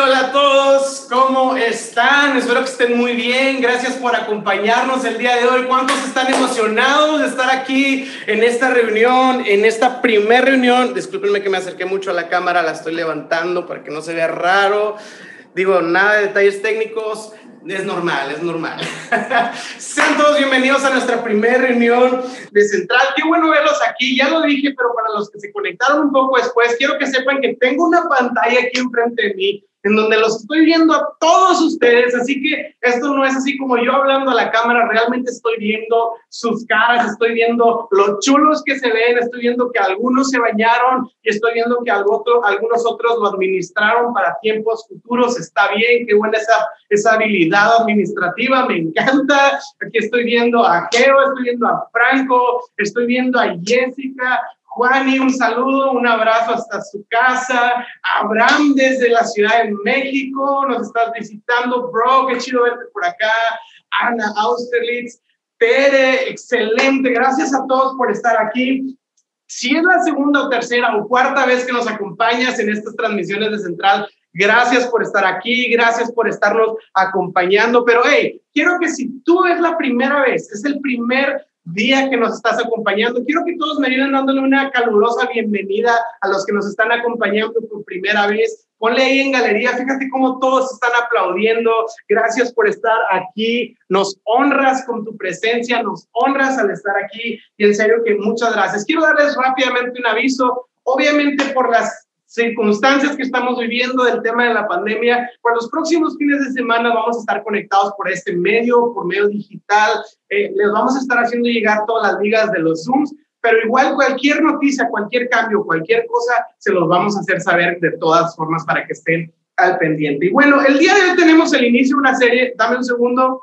Hola a todos, ¿cómo están? Espero que estén muy bien. Gracias por acompañarnos el día de hoy. ¿Cuántos están emocionados de estar aquí en esta reunión, en esta primer reunión? Discúlpenme que me acerqué mucho a la cámara, la estoy levantando para que no se vea raro. Digo, nada de detalles técnicos. Es normal, es normal. Sean todos bienvenidos a nuestra primera reunión de Central. Qué bueno verlos aquí. Ya lo dije, pero para los que se conectaron un poco después, quiero que sepan que tengo una pantalla aquí enfrente de mí en donde los estoy viendo a todos ustedes, así que esto no es así como yo hablando a la cámara, realmente estoy viendo sus caras, estoy viendo los chulos que se ven, estoy viendo que algunos se bañaron y estoy viendo que algunos otros lo administraron para tiempos futuros, está bien, qué buena esa, esa habilidad administrativa, me encanta, aquí estoy viendo a Geo, estoy viendo a Franco, estoy viendo a Jessica, Juani, un saludo, un abrazo hasta su casa. Abraham desde la Ciudad de México, nos estás visitando, bro, qué chido verte por acá. Ana Austerlitz, Tere, excelente. Gracias a todos por estar aquí. Si es la segunda o tercera o cuarta vez que nos acompañas en estas transmisiones de Central, gracias por estar aquí, gracias por estarnos acompañando. Pero hey, quiero que si tú es la primera vez, es el primer día que nos estás acompañando. Quiero que todos me ayuden dándole una calurosa bienvenida a los que nos están acompañando por primera vez. Ponle ahí en galería, fíjate cómo todos están aplaudiendo. Gracias por estar aquí. Nos honras con tu presencia, nos honras al estar aquí. Y en serio que muchas gracias. Quiero darles rápidamente un aviso. Obviamente por las circunstancias que estamos viviendo del tema de la pandemia, por los próximos fines de semana vamos a estar conectados por este medio, por medio digital, eh, les vamos a estar haciendo llegar todas las ligas de los Zooms, pero igual cualquier noticia, cualquier cambio, cualquier cosa, se los vamos a hacer saber de todas formas para que estén al pendiente. Y bueno, el día de hoy tenemos el inicio de una serie, dame un segundo,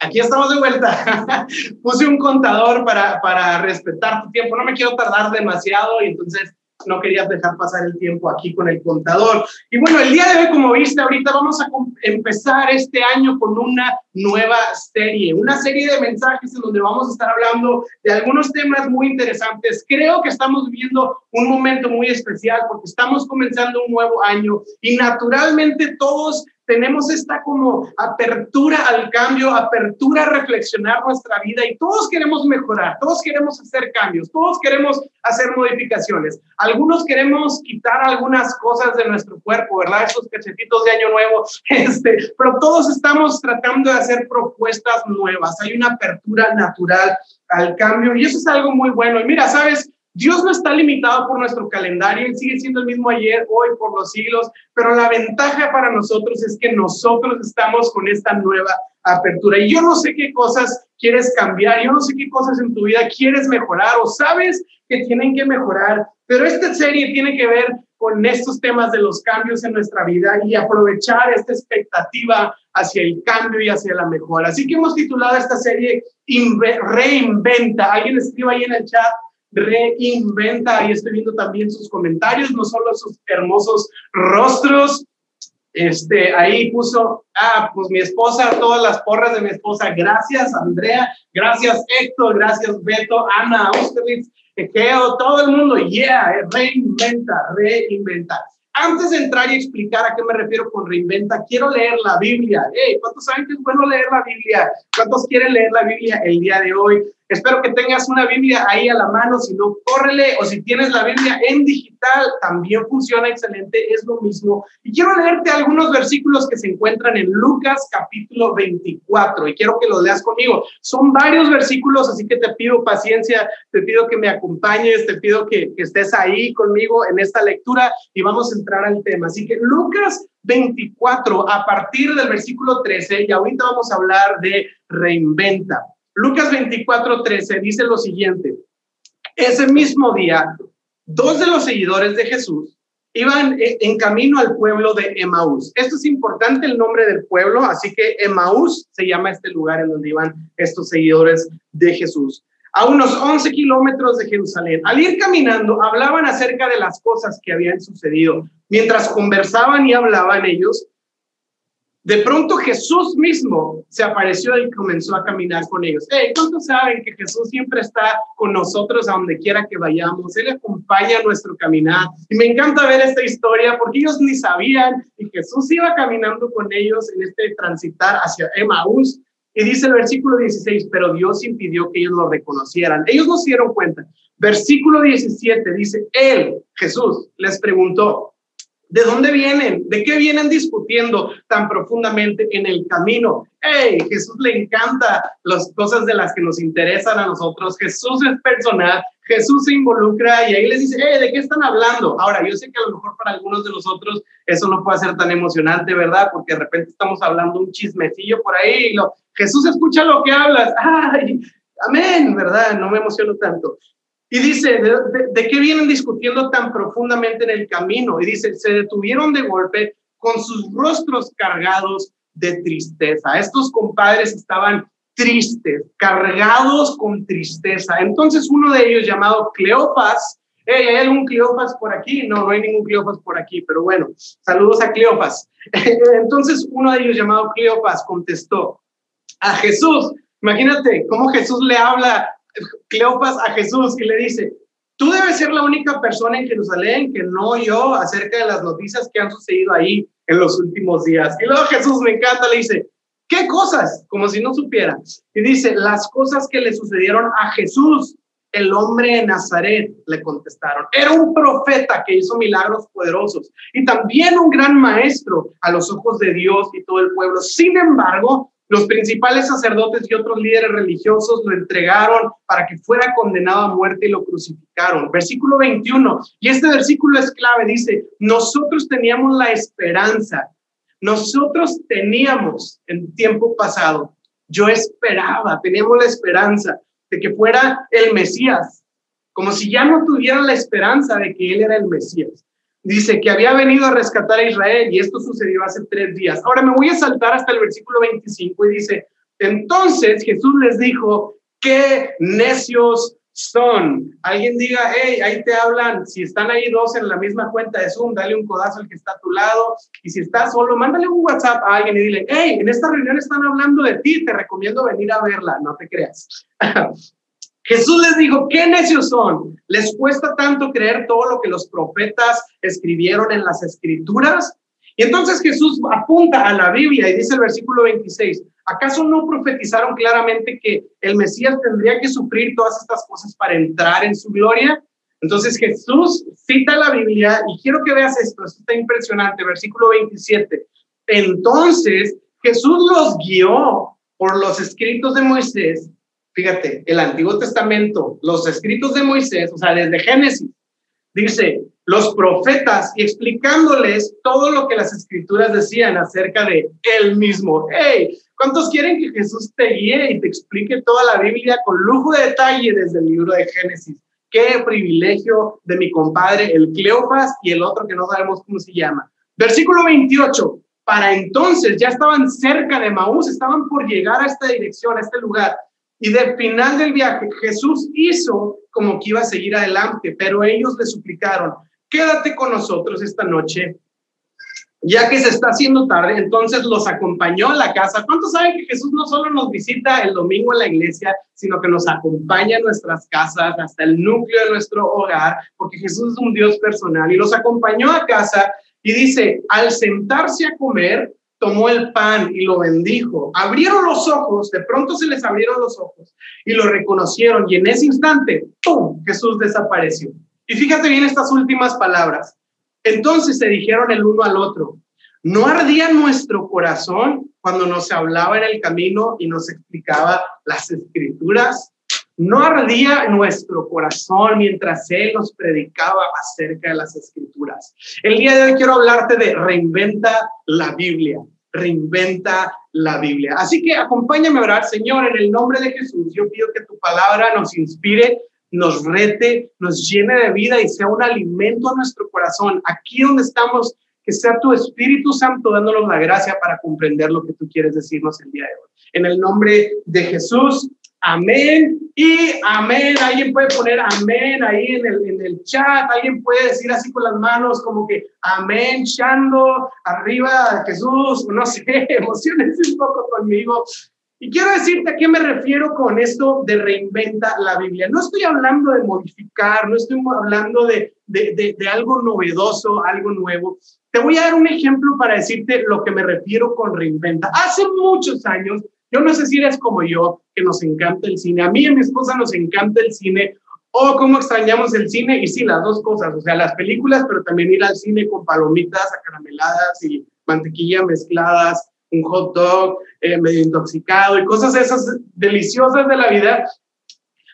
Aquí estamos de vuelta. Puse un contador para, para respetar tu tiempo. No me quiero tardar demasiado y entonces no quería dejar pasar el tiempo aquí con el contador. Y bueno, el día de hoy, como viste ahorita, vamos a empezar este año con una nueva serie, una serie de mensajes en donde vamos a estar hablando de algunos temas muy interesantes. Creo que estamos viviendo un momento muy especial porque estamos comenzando un nuevo año y naturalmente todos tenemos esta como apertura al cambio, apertura a reflexionar nuestra vida y todos queremos mejorar, todos queremos hacer cambios, todos queremos hacer modificaciones. Algunos queremos quitar algunas cosas de nuestro cuerpo, ¿verdad? Esos cachetitos de año nuevo, este, pero todos estamos tratando de hacer propuestas nuevas. Hay una apertura natural al cambio y eso es algo muy bueno. Y mira, ¿sabes? Dios no está limitado por nuestro calendario, Él sigue siendo el mismo ayer, hoy, por los siglos, pero la ventaja para nosotros es que nosotros estamos con esta nueva apertura. Y yo no sé qué cosas quieres cambiar, yo no sé qué cosas en tu vida quieres mejorar o sabes que tienen que mejorar, pero esta serie tiene que ver con estos temas de los cambios en nuestra vida y aprovechar esta expectativa hacia el cambio y hacia la mejora. Así que hemos titulado esta serie Reinventa. Alguien escriba ahí en el chat reinventa. Ahí estoy viendo también sus comentarios, no solo sus hermosos rostros. Este, ahí puso, ah, pues mi esposa, todas las porras de mi esposa. Gracias, Andrea. Gracias, Héctor. Gracias, Beto, Ana, Austerlitz, Ekeo, todo el mundo. Yeah, reinventa, reinventa. Antes de entrar y explicar a qué me refiero con reinventa, quiero leer la Biblia. Hey, ¿cuántos saben que es bueno leer la Biblia? ¿Cuántos quieren leer la Biblia el día de hoy? Espero que tengas una Biblia ahí a la mano, si no, córrele, o si tienes la Biblia en digital, también funciona excelente, es lo mismo. Y quiero leerte algunos versículos que se encuentran en Lucas capítulo 24, y quiero que los leas conmigo. Son varios versículos, así que te pido paciencia, te pido que me acompañes, te pido que, que estés ahí conmigo en esta lectura y vamos a entrar al tema. Así que Lucas 24, a partir del versículo 13, y ahorita vamos a hablar de reinventa. Lucas 24, 13 dice lo siguiente. Ese mismo día, dos de los seguidores de Jesús iban en camino al pueblo de Emaús. Esto es importante el nombre del pueblo, así que Emaús se llama este lugar en donde iban estos seguidores de Jesús. A unos 11 kilómetros de Jerusalén. Al ir caminando, hablaban acerca de las cosas que habían sucedido. Mientras conversaban y hablaban ellos, de pronto Jesús mismo se apareció y comenzó a caminar con ellos. Hey, ¿Cuántos saben que Jesús siempre está con nosotros a donde quiera que vayamos? Él acompaña nuestro caminar. Y me encanta ver esta historia porque ellos ni sabían y Jesús iba caminando con ellos en este transitar hacia Emmaús. Y dice el versículo 16, pero Dios impidió que ellos lo reconocieran. Ellos no se dieron cuenta. Versículo 17 dice, Él, Jesús, les preguntó, ¿De dónde vienen? ¿De qué vienen discutiendo tan profundamente en el camino? ¡Hey! Jesús le encanta las cosas de las que nos interesan a nosotros. Jesús es personal. Jesús se involucra y ahí les dice, hey, ¿de qué están hablando? Ahora, yo sé que a lo mejor para algunos de nosotros eso no puede ser tan emocionante, ¿verdad? Porque de repente estamos hablando un chismecillo por ahí y lo, Jesús escucha lo que hablas. ¡Ay! Amén, ¿verdad? No me emociono tanto. Y dice, ¿de, qué vienen discutiendo tan profundamente en el camino? Y dice, se detuvieron de golpe con sus rostros cargados de tristeza. Estos compadres estaban tristes, cargados con tristeza. Entonces uno de ellos llamado Cleopas, ¿hay algún Cleopas por aquí? No, no hay ningún Cleopas por aquí, pero bueno, saludos a Cleopas. Entonces uno de ellos llamado Cleopas contestó a Jesús, imagínate cómo Jesús le habla Cleopas a Jesús y le dice, tú debes ser la única persona en Jerusalén que no oyó acerca de las noticias que han sucedido ahí en los últimos días. Y luego Jesús me encanta, le dice, ¿qué cosas? Como si no supiera. Y dice, las cosas que le sucedieron a Jesús, el hombre de Nazaret, le contestaron. Era un profeta que hizo milagros poderosos y también un gran maestro a los ojos de Dios y todo el pueblo. Sin embargo, los principales sacerdotes y otros líderes religiosos lo entregaron para que fuera condenado a muerte y lo crucificaron. Versículo 21. Y este versículo es clave. Dice, nosotros teníamos la esperanza. Nosotros teníamos en tiempo pasado. Yo esperaba, teníamos la esperanza de que fuera el Mesías. Como si ya no tuvieran la esperanza de que él era el Mesías dice que había venido a rescatar a Israel y esto sucedió hace tres días. Ahora me voy a saltar hasta el versículo 25 y dice, entonces Jesús les dijo, qué necios son. Alguien diga, hey, ahí te hablan, si están ahí dos en la misma cuenta de Zoom, dale un codazo al que está a tu lado y si estás solo, mándale un WhatsApp a alguien y dile, hey, en esta reunión están hablando de ti, te recomiendo venir a verla, no te creas. Jesús les dijo, qué necios son. ¿Les cuesta tanto creer todo lo que los profetas escribieron en las escrituras? Y entonces Jesús apunta a la Biblia y dice el versículo 26, ¿acaso no profetizaron claramente que el Mesías tendría que sufrir todas estas cosas para entrar en su gloria? Entonces Jesús cita la Biblia y quiero que veas esto, esto está impresionante, versículo 27. Entonces Jesús los guió por los escritos de Moisés fíjate, el Antiguo Testamento, los escritos de Moisés, o sea, desde Génesis, dice, los profetas y explicándoles todo lo que las escrituras decían acerca de él mismo. Hey, ¿cuántos quieren que Jesús te guíe y te explique toda la Biblia con lujo de detalle desde el libro de Génesis? Qué privilegio de mi compadre, el Cleofas y el otro que no sabemos cómo se llama. Versículo 28. Para entonces ya estaban cerca de Maús, estaban por llegar a esta dirección, a este lugar. Y del final del viaje, Jesús hizo como que iba a seguir adelante, pero ellos le suplicaron, quédate con nosotros esta noche, ya que se está haciendo tarde, entonces los acompañó a la casa. ¿Cuántos saben que Jesús no solo nos visita el domingo en la iglesia, sino que nos acompaña en nuestras casas, hasta el núcleo de nuestro hogar, porque Jesús es un Dios personal y los acompañó a casa y dice, al sentarse a comer, tomó el pan y lo bendijo. Abrieron los ojos, de pronto se les abrieron los ojos y lo reconocieron y en ese instante, ¡pum!, Jesús desapareció. Y fíjate bien estas últimas palabras. Entonces se dijeron el uno al otro, ¿no ardía nuestro corazón cuando nos hablaba en el camino y nos explicaba las escrituras? ¿No ardía nuestro corazón mientras Él nos predicaba acerca de las escrituras? El día de hoy quiero hablarte de reinventa la Biblia, reinventa la Biblia. Así que acompáñame a orar, Señor, en el nombre de Jesús. Yo pido que tu palabra nos inspire, nos rete, nos llene de vida y sea un alimento a nuestro corazón. Aquí donde estamos, que sea tu Espíritu Santo dándonos la gracia para comprender lo que tú quieres decirnos el día de hoy. En el nombre de Jesús, amén Y amén, alguien puede poner amén ahí en el, en el chat, alguien puede decir así con las manos como que amén, chando, arriba Jesús, no sé, emociones un poco conmigo. Y quiero decirte a qué me refiero con esto de reinventa la Biblia. No estoy hablando de modificar, no estoy hablando de, de, de, algo novedoso, algo nuevo. Te voy a dar un ejemplo para decirte lo que me refiero con reinventa. Hace muchos años, yo no sé si eres como yo, que nos encanta el cine. A mí y a mi esposa nos encanta el cine. Oh, cómo extrañamos el cine. Y sí, las dos cosas. O sea, las películas, pero también ir al cine con palomitas acarameladas y mantequilla mezcladas un hot dog eh, medio intoxicado y cosas esas deliciosas de la vida.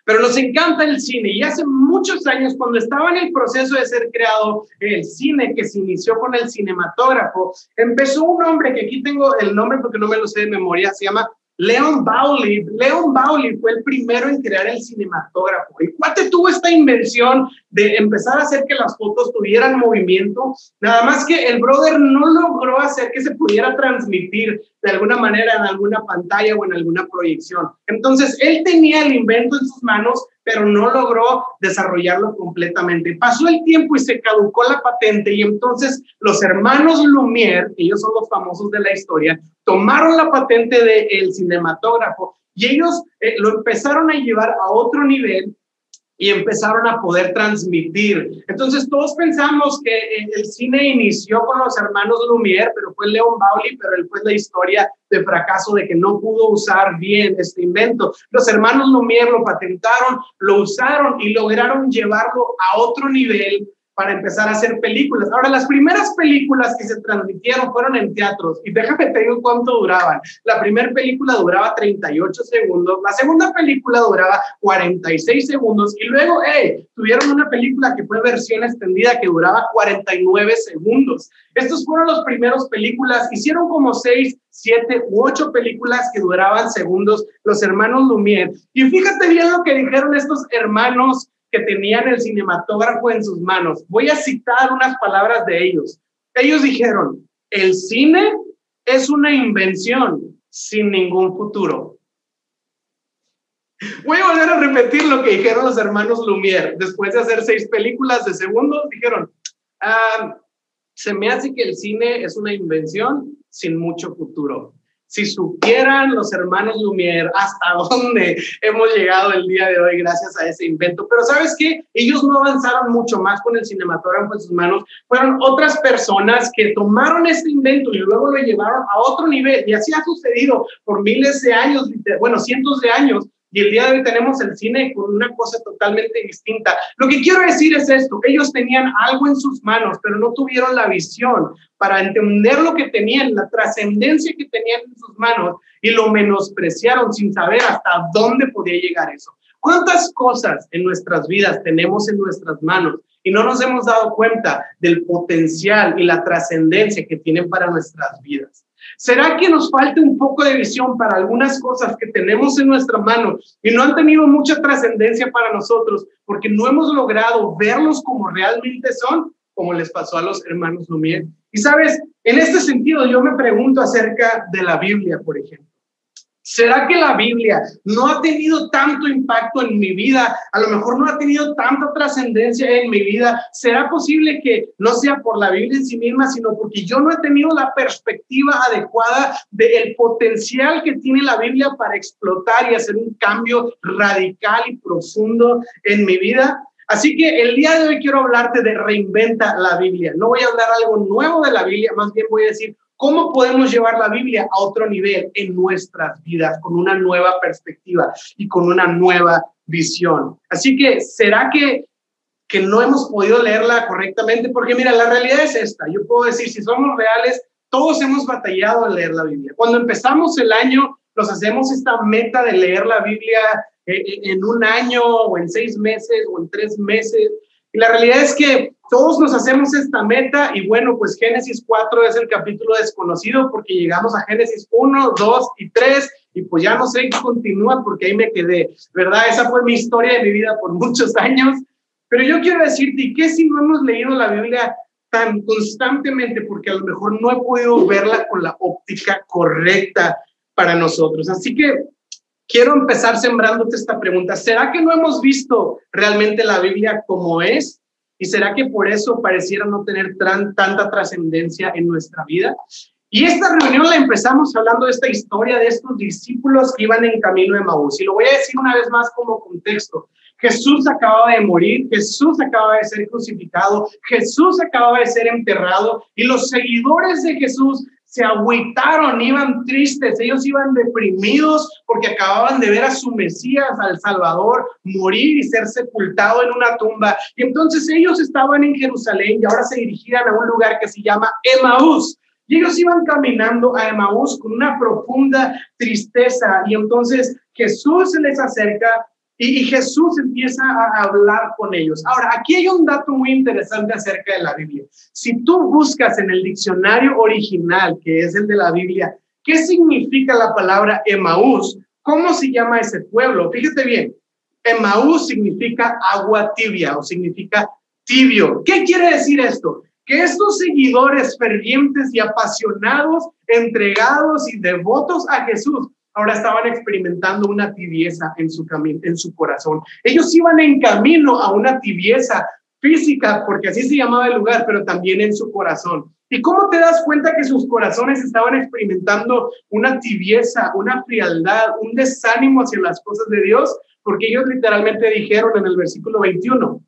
Pero nos encanta el cine y hace muchos años, cuando estaba en el proceso de ser creado el cine, que se inició con el cinematógrafo, empezó un hombre, que aquí tengo el nombre porque no me lo sé de memoria, se llama Leon Bowley, Leon Bowley fue el primero en crear el cinematógrafo. Y Cuate tuvo esta invención de empezar a hacer que las fotos tuvieran movimiento, nada más que el brother no logró hacer que se pudiera transmitir de alguna manera en alguna pantalla o en alguna proyección. Entonces, él tenía el invento en sus manos, pero no logró desarrollarlo completamente. Pasó el tiempo y se caducó la patente y entonces los hermanos Lumière, ellos son los famosos de la historia, tomaron la patente del cinematógrafo y ellos eh, lo empezaron a llevar a otro nivel y empezaron a poder transmitir. Entonces todos pensamos que eh, el cine inició con los hermanos Lumière, pero fue Leon Bauli, pero él fue la historia de fracaso de que no pudo usar bien este invento. Los hermanos Lumière lo patentaron, lo usaron y lograron llevarlo a otro nivel para empezar a hacer películas. Ahora, las primeras películas que se transmitieron fueron en teatros y déjame te digo cuánto duraban. La primera película duraba 38 segundos, la segunda película duraba 46 segundos y luego, hey, tuvieron una película que fue versión extendida que duraba 49 segundos. Estos fueron los primeros películas, hicieron como 6, 7 u 8 películas que duraban segundos los hermanos Lumière. Y fíjate bien lo que dijeron estos hermanos que tenían el cinematógrafo en sus manos. Voy a citar unas palabras de ellos. Ellos dijeron, el cine es una invención sin ningún futuro. Voy a volver a repetir lo que dijeron los hermanos Lumière. Después de hacer seis películas de segundos, dijeron, ah, se me hace que el cine es una invención sin mucho futuro. Si supieran los hermanos Lumière hasta dónde hemos llegado el día de hoy gracias a ese invento. Pero sabes qué? Ellos no avanzaron mucho más con el cinematógrafo en sus manos. Fueron otras personas que tomaron este invento y luego lo llevaron a otro nivel. Y así ha sucedido por miles de años, bueno, cientos de años y el día de hoy tenemos el cine con una cosa totalmente distinta. Lo que quiero decir es esto, ellos tenían algo en sus manos, pero no tuvieron la visión para entender lo que tenían, la trascendencia que tenían en sus manos y lo menospreciaron sin saber hasta dónde podía llegar eso. ¿Cuántas cosas en nuestras vidas tenemos en nuestras manos y no nos hemos dado cuenta del potencial y la trascendencia que tienen para nuestras vidas? ¿Será que nos falta un poco de visión para algunas cosas que tenemos en nuestra mano y no han tenido mucha trascendencia para nosotros porque no hemos logrado verlos como realmente son, como les pasó a los hermanos Lumière? Y sabes, en este sentido yo me pregunto acerca de la Biblia, por ejemplo. ¿Será que la Biblia no ha tenido tanto impacto en mi vida? A lo mejor no ha tenido tanta trascendencia en mi vida. ¿Será posible que no sea por la Biblia en sí misma, sino porque yo no he tenido la perspectiva adecuada del potencial que tiene la Biblia para explotar y hacer un cambio radical y profundo en mi vida? Así que el día de hoy quiero hablarte de reinventa la Biblia. No voy a hablar algo nuevo de la Biblia, más bien voy a decir ¿Cómo podemos llevar la Biblia a otro nivel en nuestras vidas con una nueva perspectiva y con una nueva visión? Así que, ¿será que, que no hemos podido leerla correctamente? Porque mira, la realidad es esta. Yo puedo decir, si somos reales, todos hemos batallado en leer la Biblia. Cuando empezamos el año, nos hacemos esta meta de leer la Biblia eh, eh, en un año o en seis meses o en tres meses. Y la realidad es que todos nos hacemos esta meta y bueno, pues Génesis 4 es el capítulo desconocido porque llegamos a Génesis 1, 2 y 3 y pues ya no sé qué continúa porque ahí me quedé, ¿verdad? Esa fue mi historia de mi vida por muchos años. Pero yo quiero decirte, ¿y qué si no hemos leído la Biblia tan constantemente? Porque a lo mejor no he podido verla con la óptica correcta para nosotros. Así que quiero empezar sembrándote esta pregunta. ¿Será que no hemos visto realmente la Biblia como es? ¿Y será que por eso pareciera no tener tanta trascendencia en nuestra vida? Y esta reunión la empezamos hablando de esta historia de estos discípulos que iban en camino de Maús. Y lo voy a decir una vez más como contexto. Jesús acababa de morir, Jesús acababa de ser crucificado, Jesús acababa de ser enterrado y los seguidores de Jesús se agüitaron, iban tristes, ellos iban deprimidos porque acababan de ver a su Mesías, al Salvador, morir y ser sepultado en una tumba. Y entonces ellos estaban en Jerusalén y ahora se dirigían a un lugar que se llama Emaús. Y ellos iban caminando a Emaús con una profunda tristeza. Y entonces Jesús les acerca y, Jesús empieza a hablar con ellos. Ahora, aquí hay un dato muy interesante acerca de la Biblia. Si tú buscas en el diccionario original, que es el de la Biblia, ¿qué significa la palabra Emaús? ¿Cómo se llama ese pueblo? Fíjate bien, Emaús significa agua tibia o significa tibio. ¿Qué quiere decir esto? Que estos seguidores fervientes y apasionados, entregados y devotos a Jesús, ahora estaban experimentando una tibieza en su, en su corazón. Ellos iban en camino a una tibieza física, porque así se llamaba el lugar, pero también en su corazón. ¿Y cómo te das cuenta que sus corazones estaban experimentando una tibieza, una frialdad, un desánimo hacia las cosas de Dios? Porque ellos literalmente dijeron en el versículo 21,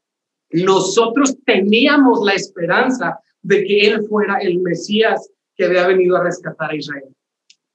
nosotros teníamos la esperanza de que Él fuera el Mesías que había venido a rescatar a Israel.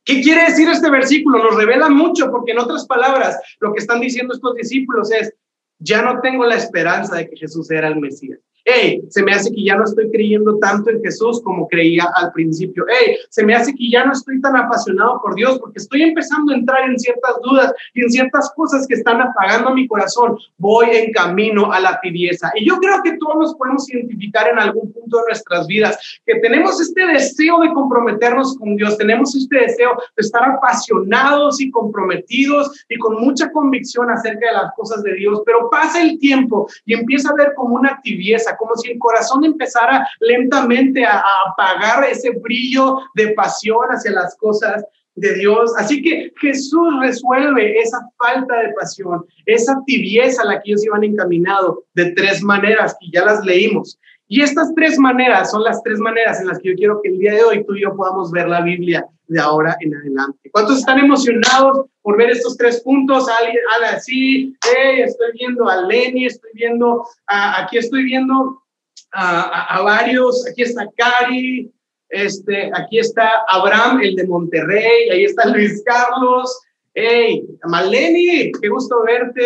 ¿Qué quiere decir este versículo? Nos revela mucho porque en otras palabras lo que están diciendo estos discípulos es, ya no tengo la esperanza de que Jesús era el Mesías hey, se me hace que ya no estoy creyendo tanto en Jesús como creía al principio, hey, se me hace que ya no estoy tan apasionado por Dios porque estoy empezando a entrar en ciertas dudas y en ciertas cosas que están apagando mi corazón, voy en camino a la tibieza. Y yo creo que todos nos podemos identificar en algún punto de nuestras vidas, que tenemos este deseo de comprometernos con Dios, tenemos este deseo de estar apasionados y comprometidos y con mucha convicción acerca de las cosas de Dios, pero pasa el tiempo y empieza a ver como una tibieza como si el corazón empezara lentamente a, apagar ese brillo de pasión hacia las cosas de Dios. Así que Jesús resuelve esa falta de pasión, esa tibieza a la que ellos iban encaminado de tres maneras y ya las leímos. Y estas tres maneras son las tres maneras en las que yo quiero que el día de hoy tú y yo podamos ver la Biblia de ahora en adelante. ¿Cuántos están emocionados por ver estos tres puntos? Alguien, sí, hey, estoy viendo a Lenny, estoy viendo, aquí estoy viendo a, varios, aquí está Cari, este, aquí está Abraham, el de Monterrey, ahí está Luis Carlos, hey, Maleni, qué gusto verte,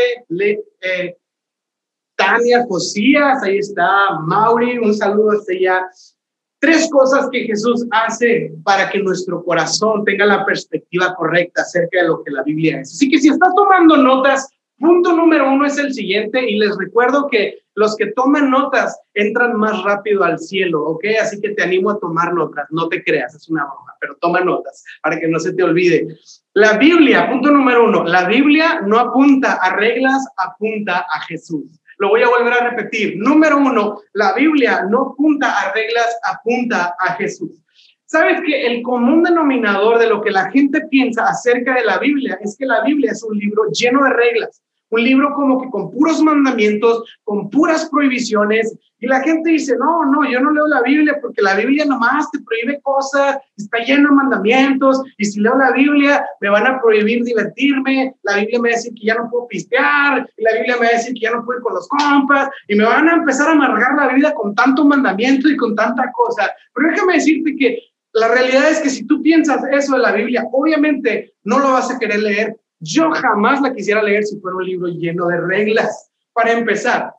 eh, Tania Josías, ahí está Mauri, un saludo hasta allá. Tres cosas que Jesús hace para que nuestro corazón tenga la perspectiva correcta acerca de lo que la Biblia es. Así que si estás tomando notas, punto número uno es el siguiente y les recuerdo que los que toman notas entran más rápido al cielo, ¿ok? Así que te animo a tomar notas, no te creas, es una broma, pero toma notas para que no se te olvide. La Biblia, punto número uno, la Biblia no apunta a reglas, apunta a Jesús. Lo voy a volver a repetir. Número uno, la Biblia no apunta a reglas, apunta a Jesús. Sabes que el común denominador de lo que la gente piensa acerca de la Biblia es que la Biblia es un libro lleno de reglas, un libro como que con puros mandamientos, con puras prohibiciones, y la gente dice, no, no, yo no leo la Biblia porque la Biblia nomás te prohíbe cosas, está lleno de mandamientos, y si leo la Biblia me van a prohibir divertirme, la Biblia me va a decir que ya no puedo pistear, la Biblia me va a decir que ya no puedo ir con los compas, y me van a empezar a amargar la vida con tanto mandamiento y con tanta cosa. Pero déjame decirte que la realidad es que si tú piensas eso de la Biblia, obviamente no lo vas a querer leer. Yo jamás la quisiera leer si fuera un libro lleno de reglas. Para empezar,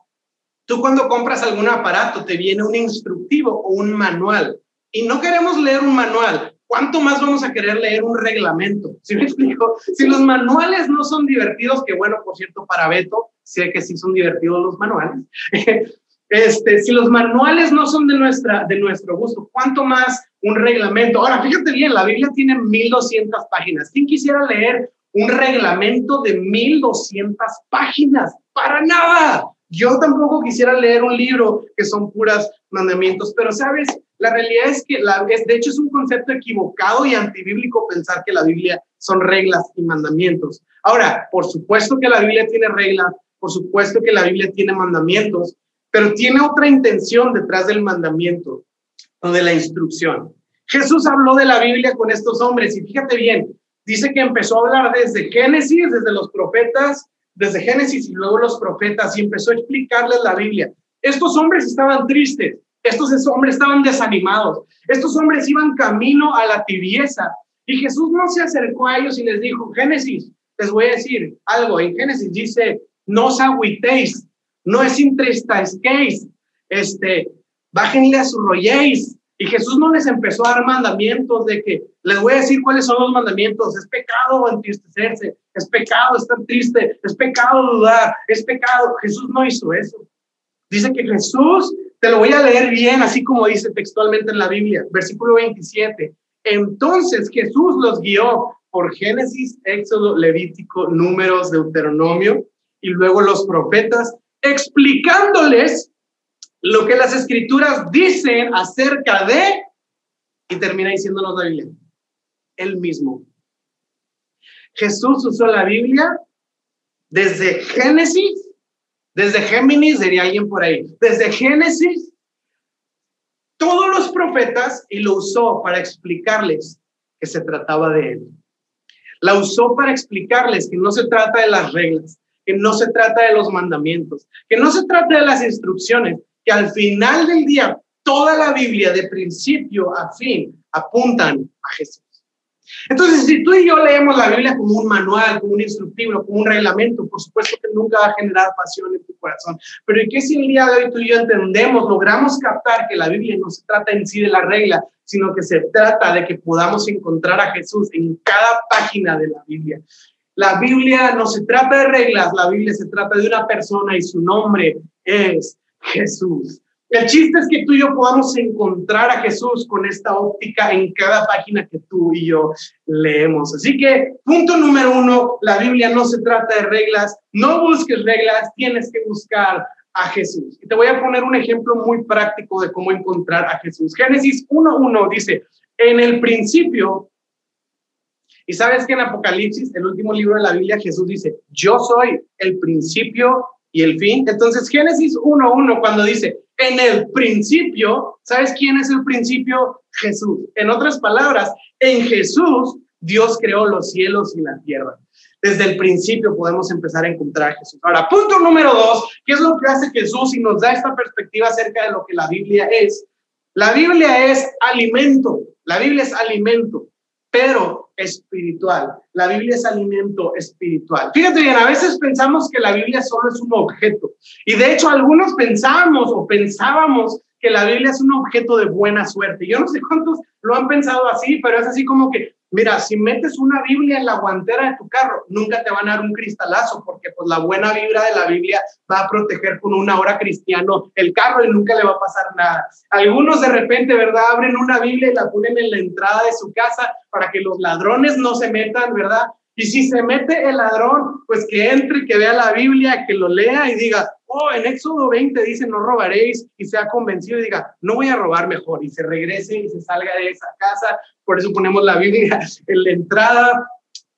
Tú cuando compras algún aparato te viene un instructivo o un manual y no queremos leer un manual. ¿Cuánto más vamos a querer leer un reglamento? ¿Sí me explico? Si los manuales no son divertidos, que bueno, por cierto, para Beto, sé que sí son divertidos los manuales. Este, si los manuales no son de, nuestra, de nuestro gusto, ¿cuánto más un reglamento? Ahora, fíjate bien, la Biblia tiene 1200 páginas. ¿Quién quisiera leer un reglamento de 1200 páginas? Para nada. Yo tampoco quisiera leer un libro que son puras mandamientos, pero sabes, la realidad es que es, de hecho es un concepto equivocado y antibíblico pensar que la Biblia son reglas y mandamientos. Ahora, por supuesto que la Biblia tiene reglas, por supuesto que la Biblia tiene mandamientos, pero tiene otra intención detrás del mandamiento o de la instrucción. Jesús habló de la Biblia con estos hombres y fíjate bien, dice que empezó a hablar desde Génesis, desde los profetas, desde Génesis y luego los profetas y empezó a explicarles la Biblia. Estos hombres estaban tristes, estos hombres estaban desanimados, estos hombres iban camino a la tibieza y Jesús no se acercó a ellos y les dijo, Génesis, les voy a decir algo, en Génesis dice, no os agüitéis, no es entristezquéis, este, bájenle a su rolléis, y Jesús no les empezó a dar mandamientos de que les voy a decir cuáles son los mandamientos. Es pecado entristecerse, es pecado estar triste, es pecado dudar, es pecado. Jesús no hizo eso. Dice que Jesús, te lo voy a leer bien, así como dice textualmente en la Biblia, versículo 27. Entonces Jesús los guió por Génesis, Éxodo, Levítico, Números, Deuteronomio y luego los profetas, explicándoles lo que las escrituras dicen acerca de, y termina diciéndonos la Biblia, él mismo. Jesús usó la Biblia desde Génesis, desde Géminis, diría alguien por ahí, desde Génesis, todos los profetas y lo usó para explicarles que se trataba de él. La usó para explicarles que no se trata de las reglas, que no se trata de los mandamientos, que no se trata de las instrucciones, que al final del día toda la Biblia de principio a fin apuntan a Jesús. Entonces, si tú y yo leemos la Biblia como un manual, como un instructivo, como un reglamento, por supuesto que nunca va a generar pasión en tu corazón. Pero ¿y qué si el día de hoy tú y yo entendemos, logramos captar que la Biblia no se trata en sí de la regla, sino que se trata de que podamos encontrar a Jesús en cada página de la Biblia? La Biblia no se trata de reglas, la Biblia se trata de una persona y su nombre es Jesús. El chiste es que tú y yo podamos encontrar a Jesús con esta óptica en cada página que tú y yo leemos. Así que, punto número uno, la Biblia no se trata de reglas, no busques reglas, tienes que buscar a Jesús. Y te voy a poner un ejemplo muy práctico de cómo encontrar a Jesús. Génesis 1.1 dice, en el principio, y sabes que en Apocalipsis, el último libro de la Biblia, Jesús dice, yo soy el principio y el fin. Entonces, Génesis 1.1, cuando dice, en el principio, ¿sabes quién es el principio? Jesús. En otras palabras, en Jesús Dios creó los cielos y la tierra. Desde el principio podemos empezar a encontrar a Jesús. Ahora, punto número dos, ¿qué es lo que hace Jesús y nos da esta perspectiva acerca de lo que la Biblia es? La Biblia es alimento, la Biblia es alimento, pero espiritual. La Biblia es alimento espiritual. Fíjate bien, a veces pensamos que la Biblia solo es un objeto. Y de hecho, algunos pensamos o pensábamos que la Biblia es un objeto de buena suerte. Yo no sé cuántos lo han pensado así, pero es así como que Mira, si metes una Biblia en la guantera de tu carro, nunca te van a dar un cristalazo, porque pues la buena vibra de la Biblia va a proteger con una hora cristiano el carro y nunca le va a pasar nada. Algunos de repente, ¿verdad? Abren una Biblia y la ponen en la entrada de su casa para que los ladrones no se metan, ¿verdad? Y si se mete el ladrón, pues que entre, que vea la Biblia, que lo lea y diga, oh, en Éxodo 20 dice, no robaréis, y sea convencido y diga, no voy a robar mejor, y se regrese y se salga de esa casa. Por eso ponemos la Biblia en la entrada.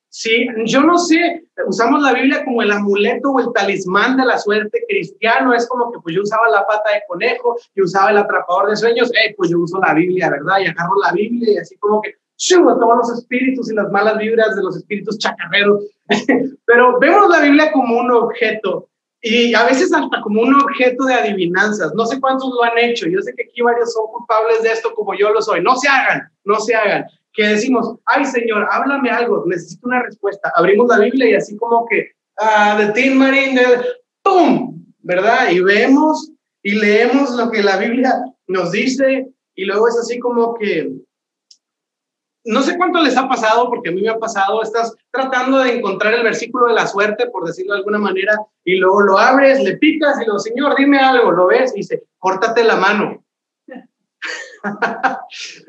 Sí, yo no sé, usamos la Biblia como el amuleto o el talismán de la suerte cristiano. Es como que pues yo usaba la pata de conejo, y usaba el atrapador de sueños, eh, pues yo uso la Biblia, ¿verdad? Y agarro la Biblia y así como que a todos los espíritus y las malas vibras de los espíritus chacarreros. Pero vemos la Biblia como un objeto y a veces hasta como un objeto de adivinanzas. No sé cuántos lo han hecho. Yo sé que aquí varios son culpables de esto como yo lo soy. No se hagan, no se hagan. Que decimos, ay Señor, háblame algo, necesito una respuesta. Abrimos la Biblia y así como que, ah, de Tim Marín, ¡pum! ¿Verdad? Y vemos y leemos lo que la Biblia nos dice y luego es así como que no sé cuánto les ha pasado, porque a mí me ha pasado, estás tratando de encontrar el versículo de la suerte, por decirlo de alguna manera, y luego lo abres, le picas y lo, Señor, dime algo, lo ves y dice, córtate la mano.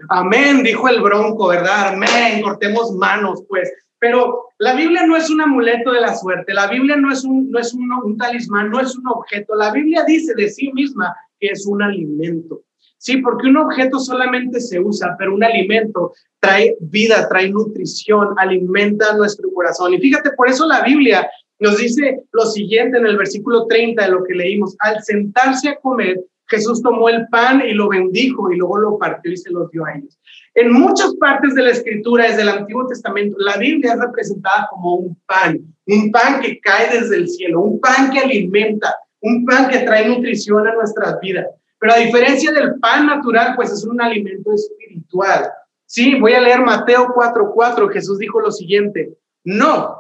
Amén, dijo el bronco, ¿verdad? Amén, cortemos manos, pues. Pero la Biblia no es un amuleto de la suerte, la Biblia no es un, no es un, un talismán, no es un objeto. La Biblia dice de sí misma que es un alimento. Sí, porque un objeto solamente se usa, pero un alimento trae vida, trae nutrición, alimenta nuestro corazón. Y fíjate, por eso la Biblia nos dice lo siguiente en el versículo 30 de lo que leímos. Al sentarse a comer, Jesús tomó el pan y lo bendijo y luego lo partió y se lo dio a ellos. En muchas partes de la escritura, desde el Antiguo Testamento, la Biblia es representada como un pan, un pan que cae desde el cielo, un pan que alimenta, un pan que trae nutrición a nuestras vidas. Pero a diferencia del pan natural, pues es un alimento espiritual. Sí, voy a leer Mateo 4:4. Jesús dijo lo siguiente: No,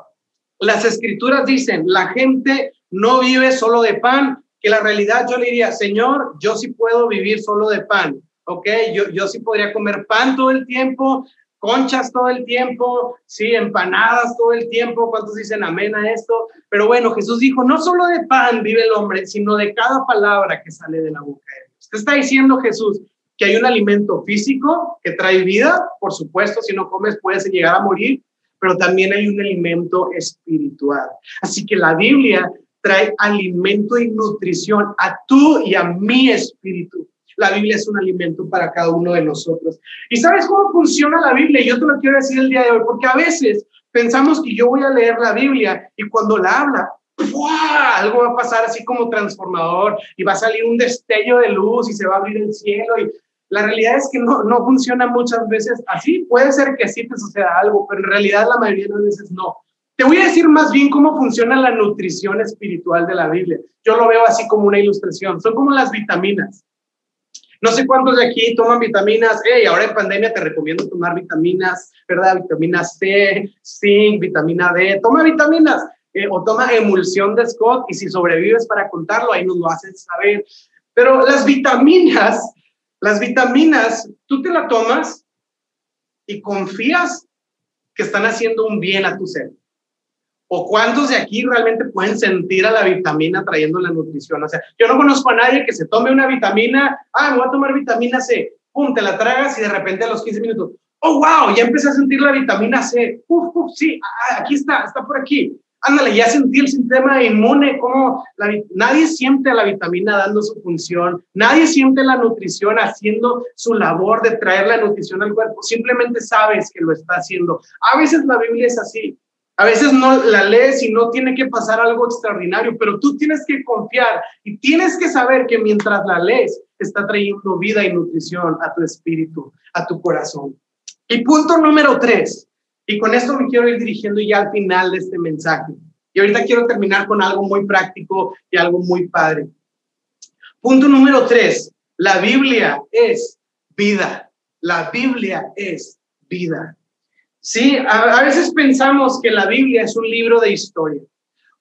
las escrituras dicen, la gente no vive solo de pan, que la realidad yo le diría, Señor, yo sí puedo vivir solo de pan, ¿ok? Yo, yo sí podría comer pan todo el tiempo, conchas todo el tiempo, sí, empanadas todo el tiempo, ¿cuántos dicen amén a esto? Pero bueno, Jesús dijo, no solo de pan vive el hombre, sino de cada palabra que sale de la boca. ¿Qué está diciendo Jesús? Que hay un alimento físico que trae vida, por supuesto, si no comes puedes llegar a morir, pero también hay un alimento espiritual. Así que la Biblia trae alimento y nutrición a tú y a mi espíritu. La Biblia es un alimento para cada uno de nosotros. ¿Y sabes cómo funciona la Biblia? Yo te lo quiero decir el día de hoy, porque a veces pensamos que yo voy a leer la Biblia y cuando la habla, algo va a pasar así como transformador y va a salir un destello de luz y se va a abrir el cielo y la realidad es que no, no funciona muchas veces así. Puede ser que sí te suceda algo, pero en realidad la mayoría de las veces no. Te voy a decir más bien cómo funciona la nutrición espiritual de la Biblia. Yo lo veo así como una ilustración. Son como las vitaminas. No sé cuántos de aquí toman vitaminas. Hey, ahora en pandemia te recomiendo tomar vitaminas, ¿verdad? Vitamina C, zinc, vitamina D. Toma vitaminas eh, o toma emulsión de Scott y si sobrevives para contarlo, ahí nos lo haces saber. Pero las vitaminas, las vitaminas, tú te la tomas y confías que están haciendo un bien a tu ser. ¿O cuántos de aquí realmente pueden sentir a la vitamina trayendo la nutrición? O sea, yo no conozco a nadie que se tome una vitamina, ah, me voy a tomar vitamina C, pum, te la tragas y de repente a los 15 minutos, oh, wow, ya empecé a sentir la vitamina C, uf, uf, sí, aquí está, está por aquí. Ándale, ya sentí el sistema inmune, como nadie siente la vitamina dando su función, nadie siente la nutrición haciendo su labor de traer la nutrición al cuerpo, simplemente sabes que lo está haciendo. A veces la Biblia es así, a veces no la lees y no tiene que pasar algo extraordinario, pero tú tienes que confiar y tienes que saber que mientras la lees está trayendo vida y nutrición a tu espíritu, a tu corazón. Y punto número tres, y con esto me quiero ir dirigiendo ya al final de este mensaje. Y ahorita quiero terminar con algo muy práctico y algo muy padre. Punto número tres, la Biblia es vida. La Biblia es vida. Sí, a, veces pensamos que la Biblia es un libro de historia,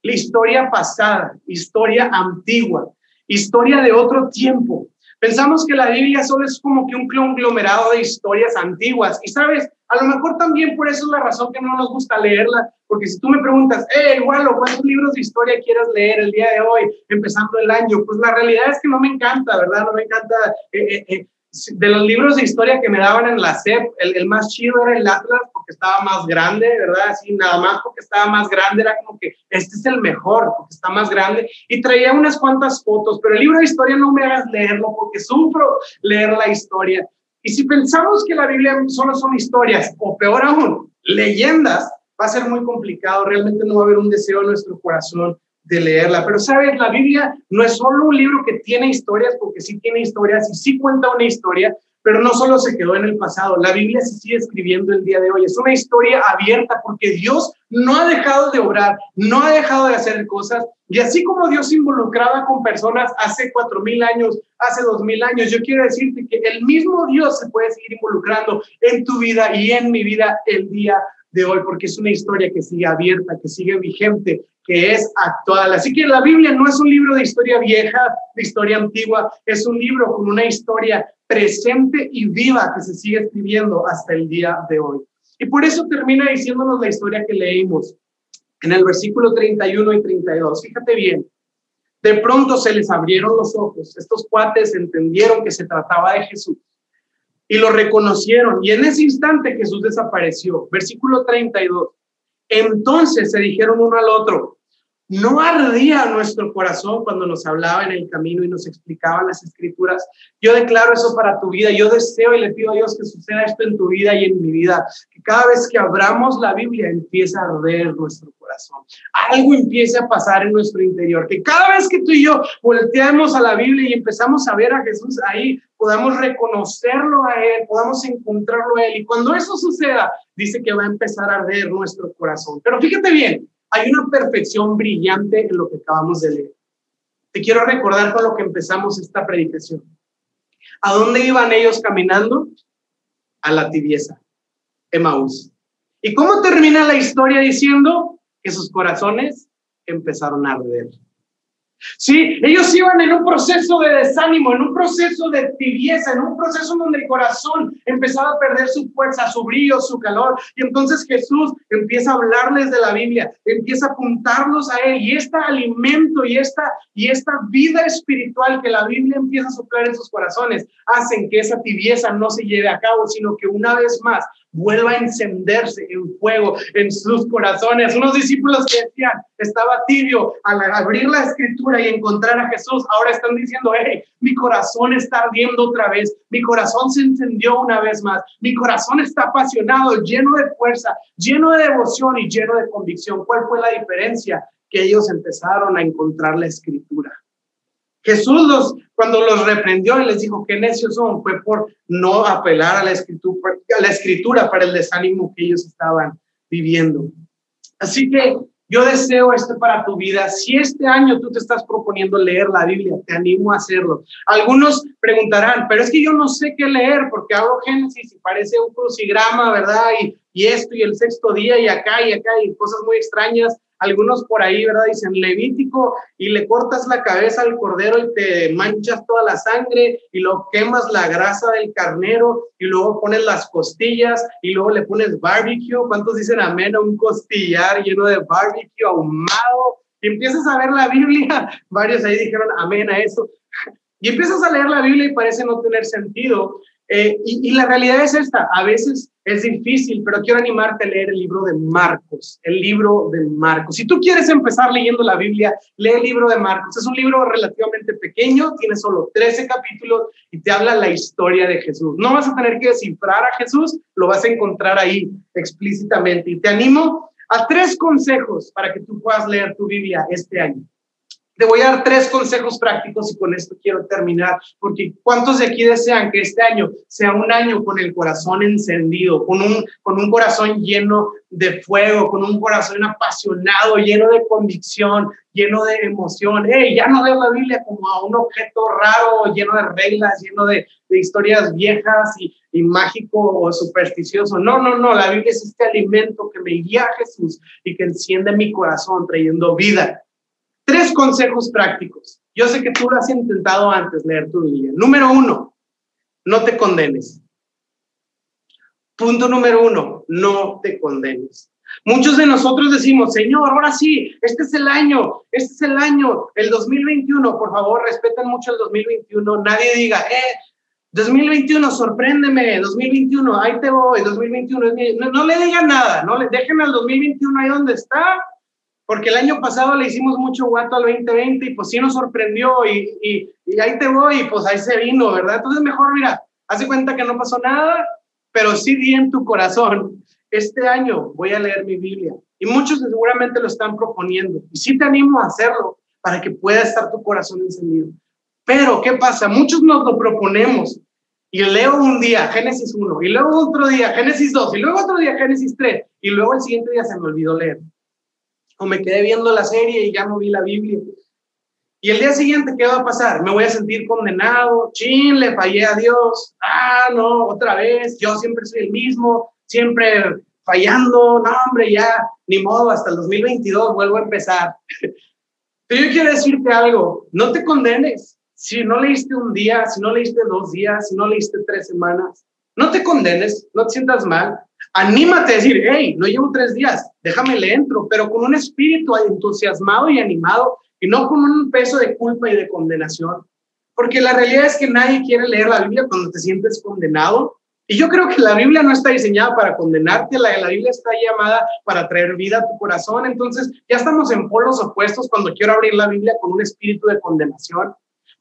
la historia pasada, historia antigua, historia de otro tiempo. Pensamos que la Biblia solo es como que un conglomerado de historias antiguas. Y sabes, a lo mejor también por eso es la razón que no nos gusta leerla, porque si tú me preguntas, hey, igual, ¿cuántos libros de historia quieres leer el día de hoy, empezando el año? Pues la realidad es que no me encanta, ¿verdad? No me encanta eh, eh, eh de los libros de historia que me daban en la SEP, el, más chido era el Atlas porque estaba más grande, ¿verdad? Así, nada más porque estaba más grande, era como que este es el mejor porque está más grande. Y traía unas cuantas fotos, pero el libro de historia no me hagas leerlo porque sufro leer la historia. Y si pensamos que la Biblia solo son historias, o peor aún, leyendas, va a ser muy complicado, realmente no va a haber un deseo en nuestro corazón de leerla. Pero sabes, la Biblia no es solo un libro que tiene historias, porque sí tiene historias y sí cuenta una historia, pero no solo se quedó en el pasado, la Biblia se sigue escribiendo el día de hoy. Es una historia abierta porque Dios no ha dejado de obrar, no ha dejado de hacer cosas. Y así como Dios se involucraba con personas hace cuatro mil años, hace dos mil años, yo quiero decirte que el mismo Dios se puede seguir involucrando en tu vida y en mi vida el día de hoy, porque es una historia que sigue abierta, que sigue vigente, que es actual. Así que la Biblia no es un libro de historia vieja, de historia antigua, es un libro con una historia presente y viva que se sigue escribiendo hasta el día de hoy. Y por eso termina diciéndonos la historia que leímos en el versículo 31 y 32. Fíjate bien, de pronto se les abrieron los ojos. Estos cuates entendieron que se trataba de Jesús y lo reconocieron. Y en ese instante Jesús desapareció. Versículo 32. Entonces se dijeron uno al otro, no ardía nuestro corazón cuando nos hablaba en el camino y nos explicaban las escrituras. Yo declaro eso para tu vida. Yo deseo y le pido a Dios que suceda esto en tu vida y en mi vida. Que cada vez que abramos la Biblia empiece a arder nuestro corazón. Algo empiece a pasar en nuestro interior. Que cada vez que tú y yo volteamos a la Biblia y empezamos a ver a Jesús ahí, podamos reconocerlo a Él, podamos encontrarlo a Él. Y cuando eso suceda, dice que va a empezar a arder nuestro corazón. Pero fíjate bien, hay una perfección brillante en lo que acabamos de leer. Te quiero recordar con lo que empezamos esta predicación. ¿A dónde iban ellos caminando? A la tibieza, Emaús. ¿Y cómo termina la historia diciendo que sus corazones empezaron a arder? Sí, ellos iban en un proceso de desánimo, en un proceso de tibieza, en un proceso donde el corazón empezaba a perder su fuerza, su brillo, su calor. Y entonces Jesús empieza a hablarles de la Biblia, empieza a apuntarlos a Él. Y este alimento y esta, y esta vida espiritual que la Biblia empieza a soplar en sus corazones hacen que esa tibieza no se lleve a cabo, sino que una vez más vuelva a encenderse en fuego en sus corazones. Unos discípulos que decían, estaba tibio al abrir la escritura y encontrar a Jesús, ahora están diciendo, hey, mi corazón está ardiendo otra vez, mi corazón se encendió una vez más, mi corazón está apasionado, lleno de fuerza, lleno de devoción y lleno de convicción. ¿Cuál fue la diferencia? Que ellos empezaron a encontrar la escritura. Jesús cuando los reprendió y les dijo qué necios son, fue por no apelar a la, escritura, para el desánimo que ellos estaban viviendo. Así que yo deseo esto para tu vida. Si este año tú te estás proponiendo leer la Biblia, te animo a hacerlo. Algunos preguntarán, pero es que yo no sé qué leer porque hago Génesis y parece un crucigrama, ¿verdad? Y, y esto y el sexto día y acá y acá y cosas muy extrañas. Algunos por ahí, ¿verdad? Dicen Levítico y le cortas la cabeza al cordero y te manchas toda la sangre y lo quemas la grasa del carnero y luego pones las costillas y luego le pones barbecue. ¿Cuántos dicen amén a un costillar lleno de barbecue ahumado? Y empiezas a ver la Biblia. Varios ahí dijeron amén a eso. Y empiezas a leer la Biblia y parece no tener sentido. Eh, y, la realidad es esta, a veces es difícil, pero quiero animarte a leer el libro de Marcos, el libro de Marcos. Si tú quieres empezar leyendo la Biblia, lee el libro de Marcos. Es un libro relativamente pequeño, tiene solo 13 capítulos y te habla la historia de Jesús. No vas a tener que descifrar a Jesús, lo vas a encontrar ahí explícitamente. Y te animo a tres consejos para que tú puedas leer tu Biblia este año. Te voy a dar tres consejos prácticos y con esto quiero terminar, porque ¿cuántos de aquí desean que este año sea un año con el corazón encendido, con un, con un corazón lleno de fuego, con un corazón apasionado, lleno de convicción, lleno de emoción? Hey, ya no veo la Biblia como a un objeto raro, lleno de reglas, lleno de, de historias viejas y, y mágico o supersticioso. No, no, no, la Biblia es este alimento que me guía a Jesús y que enciende mi corazón trayendo vida Tres consejos prácticos. Yo sé que tú lo has intentado antes leer tu Biblia. Número uno, no te condenes. Punto número uno, no te condenes. Muchos de nosotros decimos, Señor, ahora sí, este es el año, este es el año, el 2021, por favor, respeten mucho el 2021, nadie diga, eh, 2021, sorpréndeme, 2021, ahí te voy, 2021, no, no le digan nada, no le dejen al 2021 ahí donde está porque el año pasado le hicimos mucho guato al 2020 y pues sí nos sorprendió y, y, y, ahí te voy y pues ahí se vino, ¿verdad? Entonces mejor, mira, hace cuenta que no pasó nada, pero sí di en tu corazón, este año voy a leer mi Biblia. Y muchos seguramente lo están proponiendo. Y sí te animo a hacerlo para que pueda estar tu corazón encendido. Pero, ¿qué pasa? Muchos nos lo proponemos y leo un día Génesis 1 y luego otro día Génesis 2 y luego otro día Génesis 3 y luego el siguiente día se me olvidó leer o me quedé viendo la serie y ya no vi la Biblia. Y el día siguiente, ¿qué va a pasar? Me voy a sentir condenado, chin, le fallé a Dios, ah, no, otra vez, yo siempre soy el mismo, siempre fallando, no, hombre, ya, ni modo, hasta el 2022 vuelvo a empezar. Pero yo quiero decirte algo, no te condenes. Si no leíste un día, si no leíste dos días, si no leíste tres semanas, no te condenes, no te sientas mal. Anímate a decir, hey, no llevo tres días, déjame le entro, pero con un espíritu entusiasmado y animado y no con un peso de culpa y de condenación. Porque la realidad es que nadie quiere leer la Biblia cuando te sientes condenado Y yo creo que la Biblia no está diseñada para condenarte, la, la Biblia está llamada para traer vida a tu corazón. Entonces, ya estamos en polos opuestos cuando quiero abrir la Biblia con un espíritu de condenación.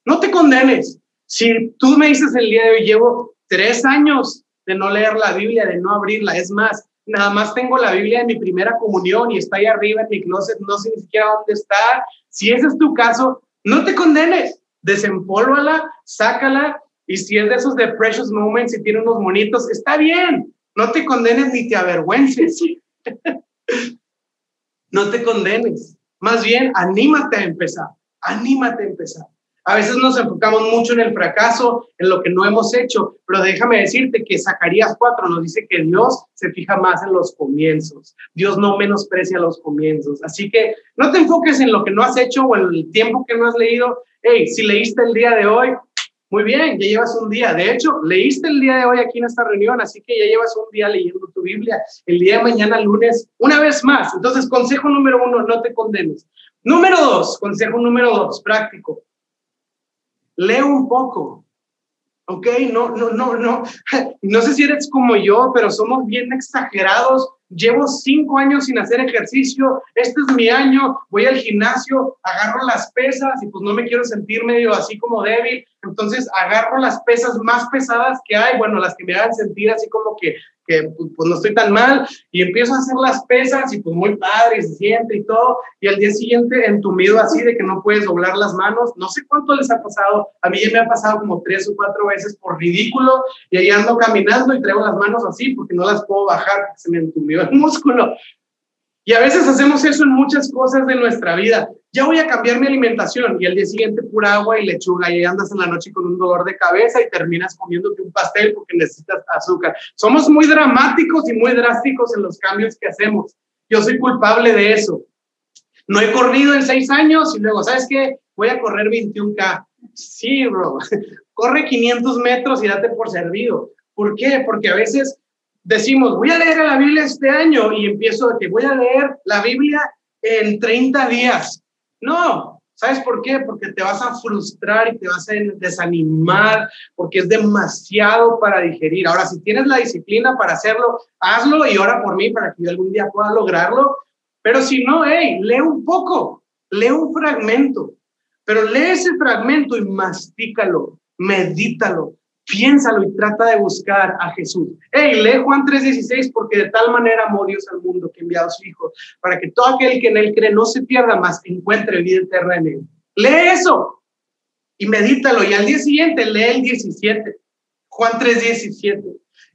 No te condenes. Si tú me dices el día de hoy, llevo tres años de no leer la Biblia, de no abrirla, es más, nada más tengo la Biblia en mi primera comunión y está ahí arriba en mi closet, no sé ni siquiera dónde está. Si ese es tu caso, no te condenes, desempólvala, sácala y si es de esos de precious moments y tiene unos monitos, está bien, no te condenes ni te avergüences. no te condenes, más bien anímate a empezar, anímate a empezar. A veces nos enfocamos mucho en el fracaso, en lo que no hemos hecho, pero déjame decirte que Zacarías 4 nos dice que Dios se fija más en los comienzos. Dios no menosprecia los comienzos. Así que no te enfoques en lo que no has hecho o en el tiempo que no has leído. Hey, si leíste el día de hoy, muy bien, ya llevas un día. De hecho, leíste el día de hoy aquí en esta reunión, así que ya llevas un día leyendo tu Biblia. El día de mañana, lunes, una vez más. Entonces, consejo número uno, no te condenes. Número dos, consejo número dos, práctico lee un poco. ¿Ok? No, no, no, no. No sé si eres como yo, pero somos bien exagerados. Llevo cinco años sin hacer ejercicio. Este es mi año. Voy al gimnasio, agarro las pesas y pues no me quiero sentir medio así como débil. Entonces agarro las pesas más pesadas que hay, bueno, las que me hagan sentir así como que que pues, pues, no estoy tan mal, y empiezo a hacer las pesas y pues muy padre, se siente y todo, y al día siguiente entumido así de que no puedes doblar las manos, no sé cuánto les ha pasado, a mí ya me ha pasado como tres o cuatro veces por ridículo, y ahí ando caminando y traigo las manos así porque no las puedo bajar, se me entumió el músculo. Y a veces hacemos eso en muchas cosas de nuestra vida ya voy a cambiar mi alimentación y al día siguiente pura agua y lechuga y andas en la noche con un dolor de cabeza y terminas comiéndote un pastel porque necesitas azúcar. Somos muy dramáticos y muy drásticos en los cambios que hacemos. Yo soy culpable de eso. No he corrido en seis años y luego, ¿sabes qué? Voy a correr 21K. Sí, bro. Corre 500 metros y date por servido. ¿Por qué? Porque a veces decimos, voy a leer la Biblia este año y empiezo a que voy a leer la Biblia en 30 días. No, ¿sabes por qué? Porque te vas a frustrar y te vas a desanimar, porque es demasiado para digerir. Ahora, si tienes la disciplina para hacerlo, hazlo y ora por mí para que yo algún día pueda lograrlo. Pero si no, hey, lee un poco, lee un fragmento, pero lee ese fragmento y mastícalo, medítalo, piénsalo y trata de buscar a Jesús. Hey, lee Juan 3:16 porque de tal manera amó Dios al mundo que enviado a su Hijo para que todo aquel que en él cree no se pierda más, encuentre vida eterna en él. Lee eso y medítalo y al día siguiente lee el 17, Juan 3:17.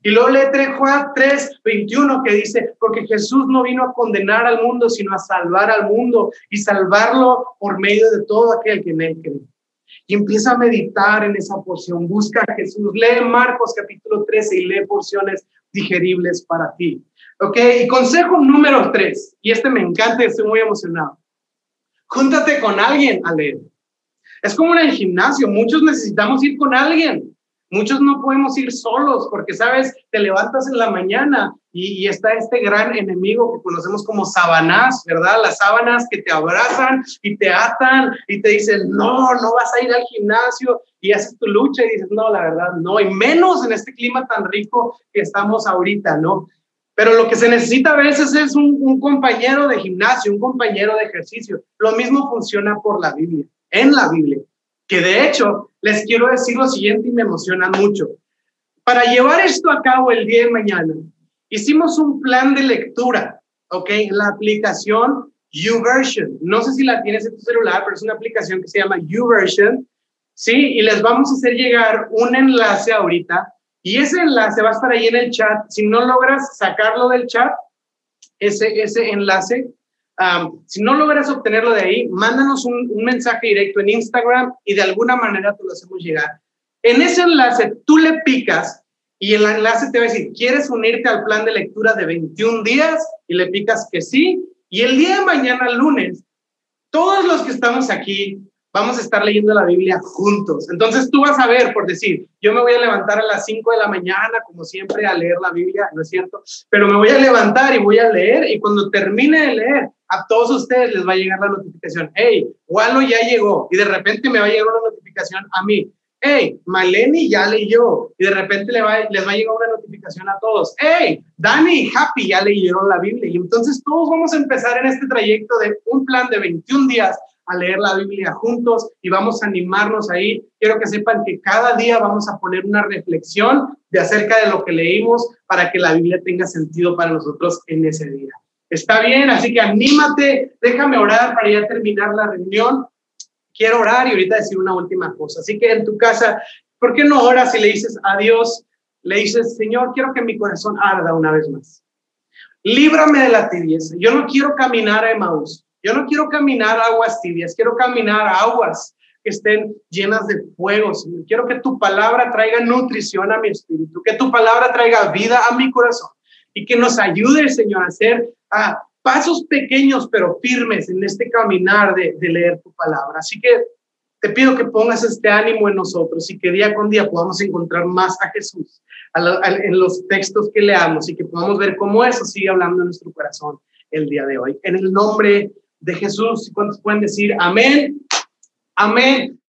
Y luego lee Juan 3:21 que dice, porque Jesús no vino a condenar al mundo, sino a salvar al mundo y salvarlo por medio de todo aquel que en él cree y empieza a meditar en esa porción. Busca a Jesús. Lee Marcos capítulo 13 y lee porciones digeribles para ti. ¿Ok? Y consejo número 3, y este me encanta, estoy muy emocionado. Júntate con alguien a leer. Es como en el gimnasio, muchos necesitamos ir con alguien. Muchos no podemos ir solos porque, sabes, te levantas en la mañana y, está este gran enemigo que conocemos como sabanás, ¿verdad? Las sábanas que te abrazan y te atan y te dicen, no, no vas a ir al gimnasio y haces tu lucha y dices, no, la verdad, no, y menos en este clima tan rico que estamos ahorita, ¿no? Pero lo que se necesita a veces es un, un compañero de gimnasio, un compañero de ejercicio. Lo mismo funciona por la Biblia, en la Biblia que de hecho les quiero decir lo siguiente y me emociona mucho. Para llevar esto a cabo el día de mañana, hicimos un plan de lectura, ¿ok? La aplicación YouVersion. No sé si la tienes en tu celular, pero es una aplicación que se llama YouVersion, ¿sí? Y les vamos a hacer llegar un enlace ahorita y ese enlace va a estar ahí en el chat. Si no logras sacarlo del chat, ese, ese enlace, si no logras obtenerlo de ahí, mándanos un, mensaje directo en Instagram y de alguna manera te lo hacemos llegar. En ese enlace tú le picas y el enlace te va a decir, ¿quieres unirte al plan de lectura de 21 días? Y le picas que sí. Y el día de mañana, lunes, todos los que estamos aquí vamos a estar leyendo la Biblia juntos. Entonces tú vas a ver, por decir, yo me voy a levantar a las 5 de la mañana, como siempre, a leer la Biblia, ¿no es cierto? Pero me voy a levantar y voy a leer y cuando termine de leer, a todos ustedes les va a llegar la notificación, hey, Walo ya llegó y de repente me va a llegar una notificación a mí, hey, Maleni ya leyó y de repente le va, les va a llegar una notificación a todos, hey, Dani Happy ya leyeron la Biblia y entonces todos vamos a empezar en este trayecto de un plan de 21 días a leer la Biblia juntos y vamos a animarnos ahí. Quiero que sepan que cada día vamos a poner una reflexión de acerca de lo que leímos para que la Biblia tenga sentido para nosotros en ese día. Está bien, así que anímate, déjame orar para ya terminar la reunión. Quiero orar y ahorita decir una última cosa. Así que en tu casa, ¿por qué no oras y le dices a Dios, le dices, Señor, quiero que mi corazón arda una vez más? Líbrame de la tibieza. Yo no quiero caminar a Emmaus. Yo no quiero caminar aguas tibias, quiero caminar aguas que estén llenas de fuego, Quiero que tu palabra traiga nutrición a mi espíritu, que tu palabra traiga vida a mi corazón y que nos ayude, Señor, a hacer pasos pequeños pero firmes en este caminar de, de leer tu palabra. Así que te pido que pongas este ánimo en nosotros y que día con día podamos encontrar más a Jesús en los textos que leamos y que podamos ver cómo eso sigue hablando en nuestro corazón el día de hoy. En el nombre de Jesús, ¿cuántos pueden decir amén? Amén.